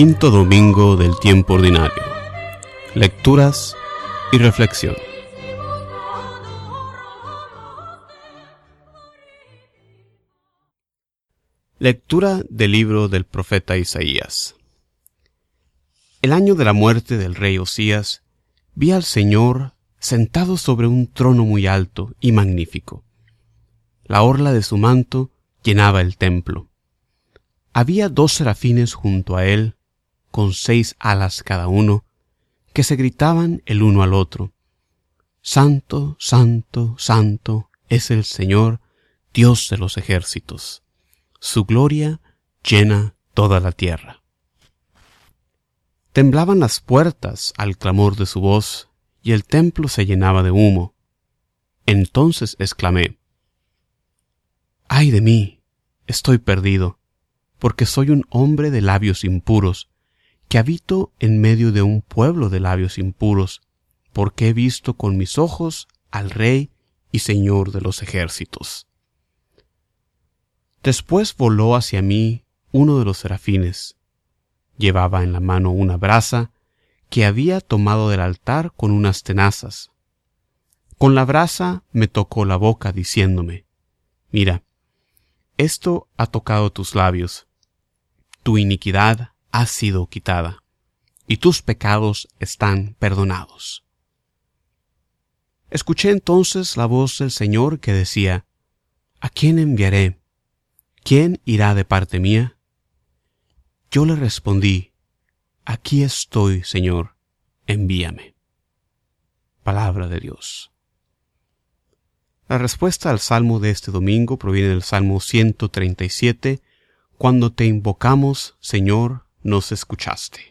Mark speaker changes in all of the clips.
Speaker 1: Quinto domingo del tiempo ordinario. Lecturas y reflexión. Lectura del libro del profeta Isaías. El año de la muerte del rey Osías, vi al Señor sentado sobre un trono muy alto y magnífico. La orla de su manto llenaba el templo. Había dos serafines junto a él, con seis alas cada uno, que se gritaban el uno al otro. Santo, santo, santo es el Señor, Dios de los ejércitos. Su gloria llena toda la tierra. Temblaban las puertas al clamor de su voz, y el templo se llenaba de humo. Entonces exclamé, ¡Ay de mí! Estoy perdido, porque soy un hombre de labios impuros, que habito en medio de un pueblo de labios impuros, porque he visto con mis ojos al Rey y Señor de los ejércitos. Después voló hacia mí uno de los serafines. Llevaba en la mano una brasa que había tomado del altar con unas tenazas. Con la brasa me tocó la boca diciéndome, Mira, esto ha tocado tus labios, tu iniquidad ha sido quitada, y tus pecados están perdonados. Escuché entonces la voz del Señor que decía, ¿A quién enviaré? ¿Quién irá de parte mía? Yo le respondí, Aquí estoy, Señor, envíame. Palabra de Dios. La respuesta al salmo de este domingo proviene del Salmo 137, Cuando te invocamos, Señor, nos escuchaste.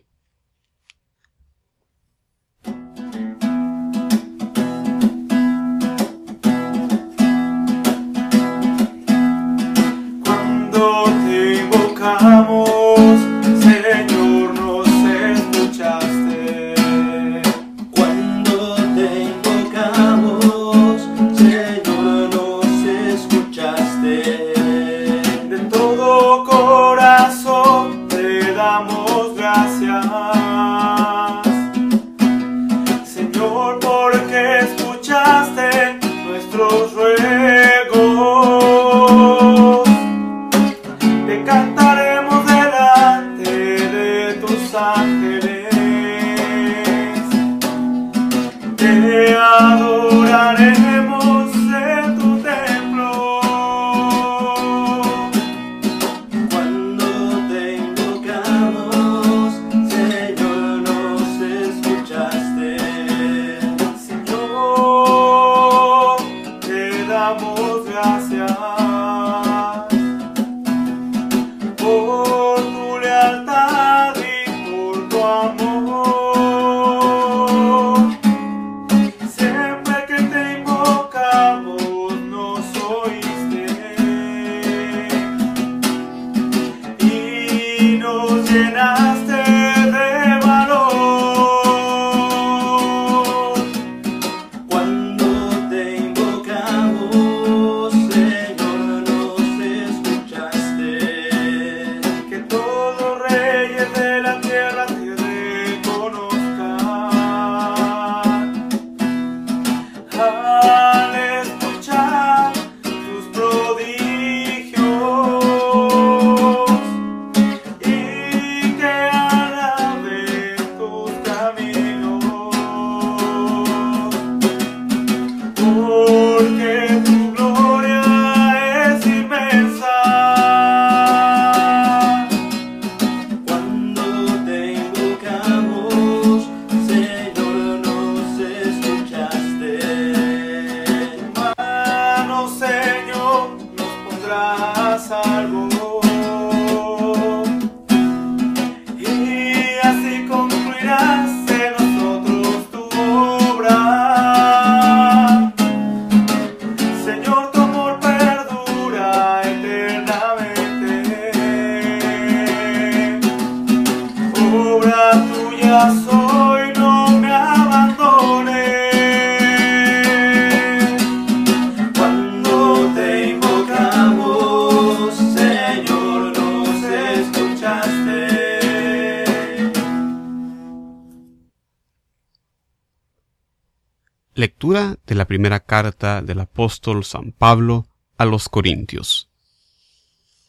Speaker 2: Lectura de la primera carta del apóstol San Pablo a los Corintios.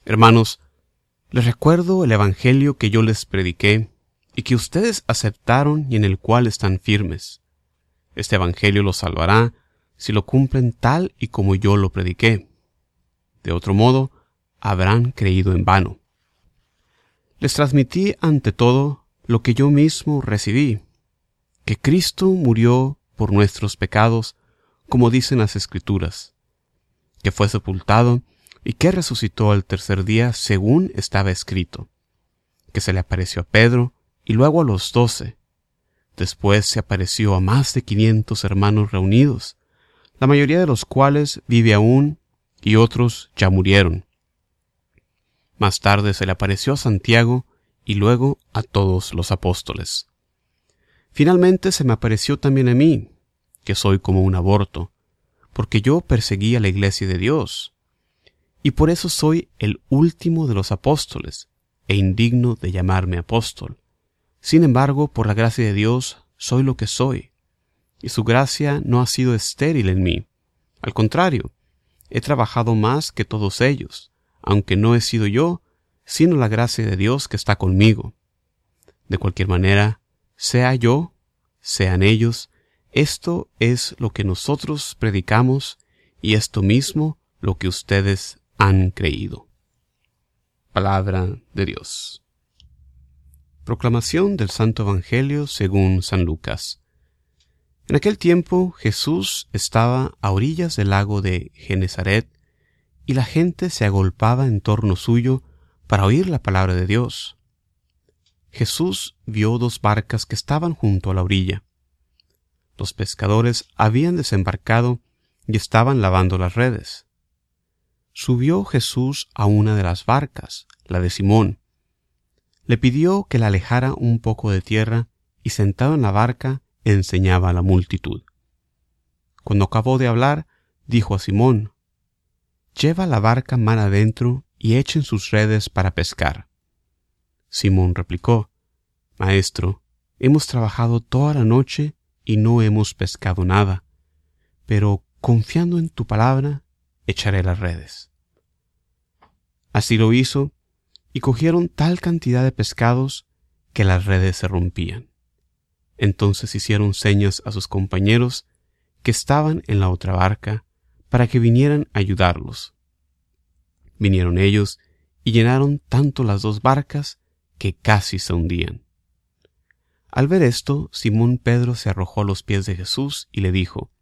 Speaker 2: Hermanos, les recuerdo el Evangelio que yo les prediqué y que ustedes aceptaron y en el cual están firmes. Este Evangelio los salvará si lo cumplen tal y como yo lo prediqué. De otro modo, habrán creído en vano. Les transmití ante todo lo que yo mismo recibí, que Cristo murió por nuestros pecados, como dicen las Escrituras, que fue sepultado y que resucitó al tercer día según estaba escrito, que se le apareció a Pedro y luego a los doce. Después se apareció a más de quinientos hermanos reunidos, la mayoría de los cuales vive aún y otros ya murieron. Más tarde se le apareció a Santiago y luego a todos los apóstoles. Finalmente se me apareció también a mí, que soy como un aborto, porque yo perseguí a la iglesia de Dios, y por eso soy el último de los apóstoles, e indigno de llamarme apóstol. Sin embargo, por la gracia de Dios, soy lo que soy, y su gracia no ha sido estéril en mí. Al contrario, he trabajado más que todos ellos, aunque no he sido yo, sino la gracia de Dios que está conmigo. De cualquier manera, sea yo, sean ellos, esto es lo que nosotros predicamos y esto mismo lo que ustedes han creído. Palabra de Dios. Proclamación del Santo Evangelio según San Lucas. En aquel tiempo Jesús estaba a orillas del lago de Genezaret y la gente se agolpaba en torno suyo para oír la palabra de Dios. Jesús vio dos barcas que estaban junto a la orilla. Los pescadores habían desembarcado y estaban lavando las redes. Subió Jesús a una de las barcas, la de Simón. Le pidió que la alejara un poco de tierra y sentado en la barca enseñaba a la multitud. Cuando acabó de hablar, dijo a Simón, Lleva la barca mar adentro y echen sus redes para pescar. Simón replicó, Maestro, hemos trabajado toda la noche y no hemos pescado nada, pero confiando en tu palabra, echaré las redes. Así lo hizo, y cogieron tal cantidad de pescados que las redes se rompían. Entonces hicieron señas a sus compañeros que estaban en la otra barca para que vinieran a ayudarlos. Vinieron ellos y llenaron tanto las dos barcas que casi se hundían. Al ver esto, Simón Pedro se arrojó a los pies de Jesús y le dijo,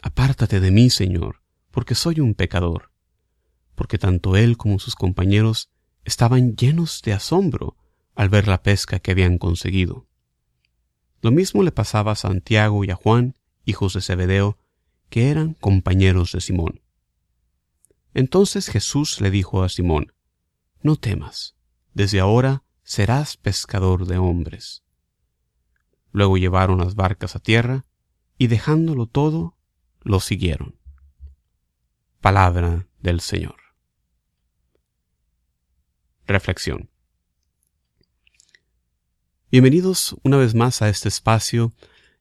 Speaker 2: Apártate de mí, Señor, porque soy un pecador. Porque tanto él como sus compañeros estaban llenos de asombro al ver la pesca que habían conseguido. Lo mismo le pasaba a Santiago y a Juan, hijos de Zebedeo, que eran compañeros de Simón. Entonces Jesús le dijo a Simón, No temas, desde ahora serás pescador de hombres. Luego llevaron las barcas a tierra y dejándolo todo, lo siguieron. Palabra del Señor. Reflexión. Bienvenidos una vez más a este espacio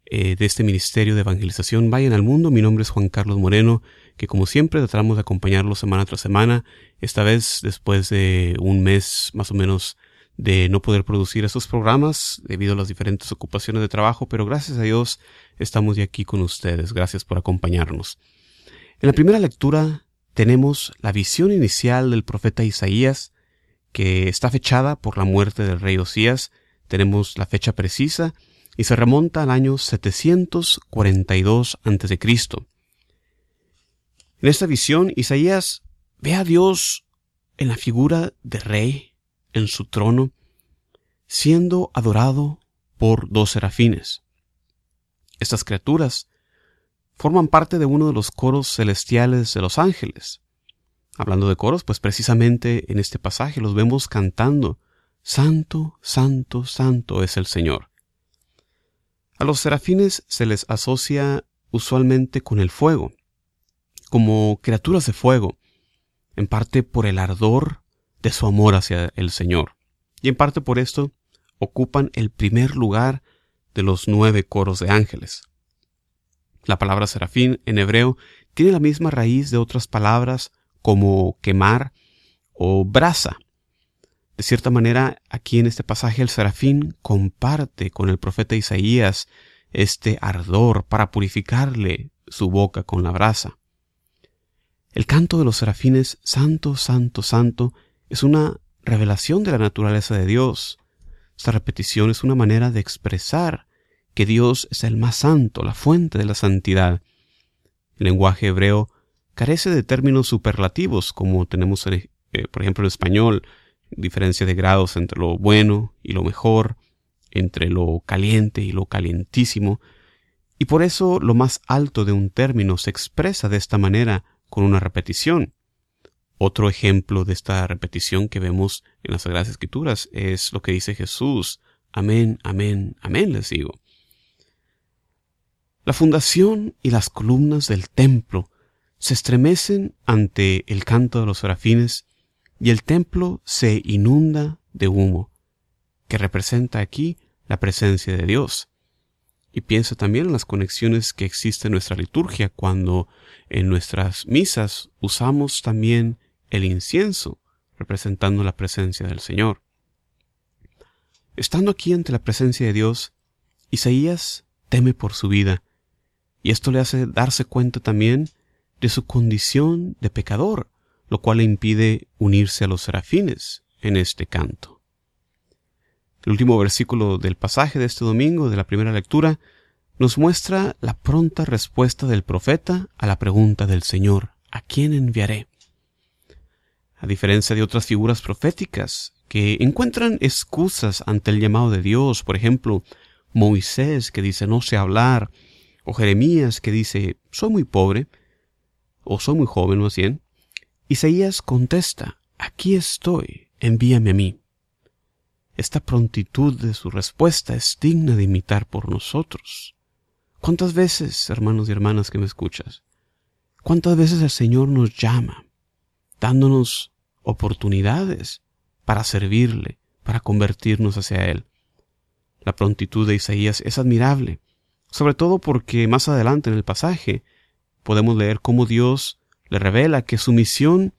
Speaker 2: eh, de este Ministerio de Evangelización Vayan al Mundo. Mi nombre es Juan Carlos Moreno, que como siempre tratamos de acompañarlos semana tras semana. Esta vez, después de un mes más o menos de no poder producir esos programas debido a las diferentes ocupaciones de trabajo, pero gracias a Dios estamos de aquí con ustedes. Gracias por acompañarnos. En la primera lectura tenemos la visión inicial del profeta Isaías, que está fechada por la muerte del rey Osías. Tenemos la fecha precisa y se remonta al año 742 a.C. En esta visión, Isaías ve a Dios en la figura de rey en su trono, siendo adorado por dos serafines. Estas criaturas forman parte de uno de los coros celestiales de los ángeles. Hablando de coros, pues precisamente en este pasaje los vemos cantando, Santo, Santo, Santo es el Señor. A los serafines se les asocia usualmente con el fuego, como criaturas de fuego, en parte por el ardor de su amor hacia el Señor. Y en parte por esto ocupan el primer lugar de los nueve coros de ángeles. La palabra serafín en hebreo tiene la misma raíz de otras palabras como quemar o brasa. De cierta manera, aquí en este pasaje el serafín comparte con el profeta Isaías este ardor para purificarle su boca con la brasa. El canto de los serafines, Santo, Santo, Santo, es una revelación de la naturaleza de Dios. Esta repetición es una manera de expresar que Dios es el más santo, la fuente de la santidad. El lenguaje hebreo carece de términos superlativos como tenemos, eh, por ejemplo, en español, diferencia de grados entre lo bueno y lo mejor, entre lo caliente y lo calientísimo, y por eso lo más alto de un término se expresa de esta manera con una repetición. Otro ejemplo de esta repetición que vemos en las Sagradas Escrituras es lo que dice Jesús. Amén, amén, amén les digo. La fundación y las columnas del templo se estremecen ante el canto de los serafines y el templo se inunda de humo, que representa aquí la presencia de Dios. Y piensa también en las conexiones que existen en nuestra liturgia cuando en nuestras misas usamos también el incienso, representando la presencia del Señor. Estando aquí ante la presencia de Dios, Isaías teme por su vida, y esto le hace darse cuenta también de su condición de pecador, lo cual le impide unirse a los serafines en este canto. El último versículo del pasaje de este domingo, de la primera lectura, nos muestra la pronta respuesta del profeta a la pregunta del Señor, ¿a quién enviaré? A diferencia de otras figuras proféticas que encuentran excusas ante el llamado de Dios, por ejemplo, Moisés que dice no sé hablar, o Jeremías que dice soy muy pobre, o soy muy joven más bien, Isaías contesta, aquí estoy, envíame a mí. Esta prontitud de su respuesta es digna de imitar por nosotros. ¿Cuántas veces, hermanos y hermanas que me escuchas, cuántas veces el Señor nos llama, dándonos oportunidades para servirle, para convertirnos hacia Él? La prontitud de Isaías es admirable, sobre todo porque más adelante en el pasaje podemos leer cómo Dios le revela que su misión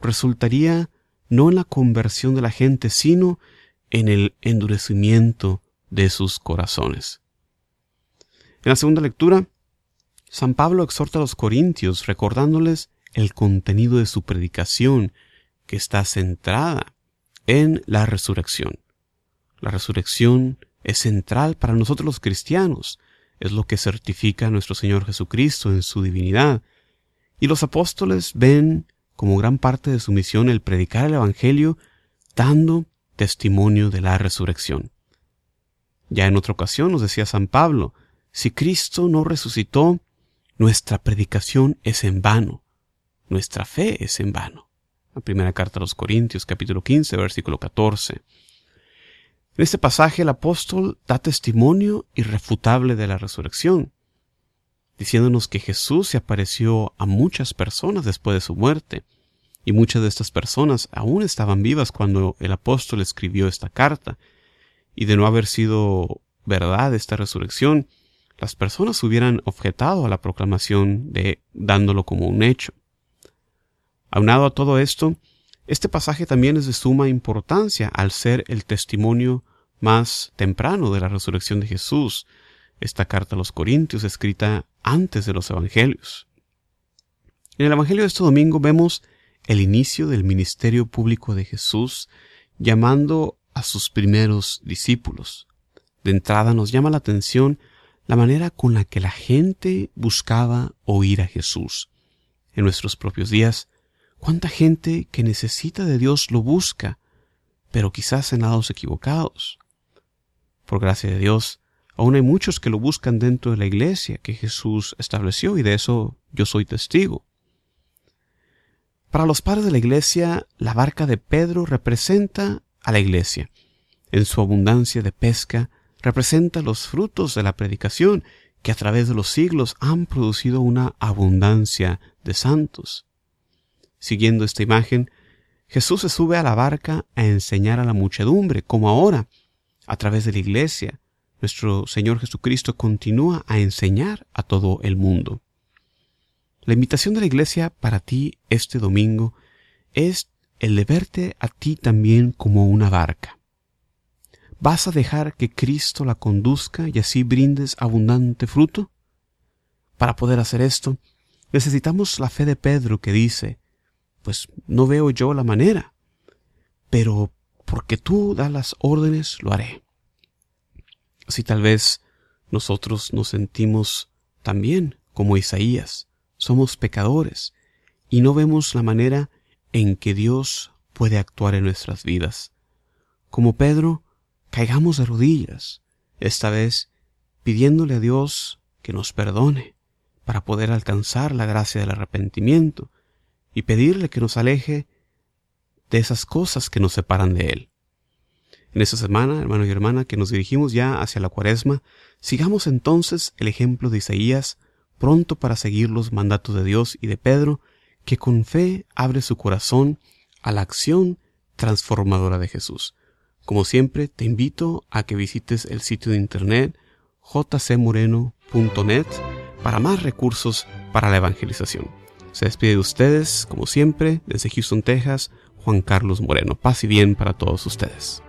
Speaker 2: resultaría no en la conversión de la gente, sino en el endurecimiento de sus corazones. En la segunda lectura, San Pablo exhorta a los corintios recordándoles el contenido de su predicación que está centrada en la resurrección. La resurrección es central para nosotros los cristianos, es lo que certifica a nuestro Señor Jesucristo en su divinidad. Y los apóstoles ven como gran parte de su misión el predicar el Evangelio dando testimonio de la resurrección. Ya en otra ocasión nos decía San Pablo, si Cristo no resucitó, nuestra predicación es en vano, nuestra fe es en vano. La primera carta a los Corintios, capítulo 15, versículo 14. En este pasaje el apóstol da testimonio irrefutable de la resurrección, diciéndonos que Jesús se apareció a muchas personas después de su muerte, y muchas de estas personas aún estaban vivas cuando el apóstol escribió esta carta, y de no haber sido verdad esta resurrección, las personas hubieran objetado a la proclamación de dándolo como un hecho. Aunado a todo esto, este pasaje también es de suma importancia al ser el testimonio más temprano de la resurrección de Jesús, esta carta a los Corintios escrita antes de los Evangelios. En el Evangelio de este domingo vemos el inicio del ministerio público de Jesús llamando a sus primeros discípulos. De entrada nos llama la atención la manera con la que la gente buscaba oír a Jesús. En nuestros propios días, cuánta gente que necesita de Dios lo busca, pero quizás en lados equivocados. Por gracia de Dios, aún hay muchos que lo buscan dentro de la iglesia que Jesús estableció y de eso yo soy testigo. Para los padres de la iglesia, la barca de Pedro representa a la iglesia. En su abundancia de pesca, representa los frutos de la predicación que a través de los siglos han producido una abundancia de santos. Siguiendo esta imagen, Jesús se sube a la barca a enseñar a la muchedumbre, como ahora, a través de la iglesia, nuestro Señor Jesucristo continúa a enseñar a todo el mundo. La invitación de la iglesia para ti este domingo es el de verte a ti también como una barca. ¿Vas a dejar que Cristo la conduzca y así brindes abundante fruto? Para poder hacer esto, necesitamos la fe de Pedro que dice, pues no veo yo la manera, pero porque tú das las órdenes, lo haré. Así tal vez nosotros nos sentimos también como Isaías, somos pecadores y no vemos la manera en que Dios puede actuar en nuestras vidas. Como Pedro, caigamos de rodillas, esta vez pidiéndole a Dios que nos perdone para poder alcanzar la gracia del arrepentimiento y pedirle que nos aleje de esas cosas que nos separan de Él. En esta semana, hermano y hermana, que nos dirigimos ya hacia la cuaresma, sigamos entonces el ejemplo de Isaías, pronto para seguir los mandatos de Dios y de Pedro, que con fe abre su corazón a la acción transformadora de Jesús. Como siempre, te invito a que visites el sitio de internet jcmoreno.net para más recursos para la evangelización. Se despide de ustedes, como siempre, desde Houston, Texas, Juan Carlos Moreno. Paz y bien para todos ustedes.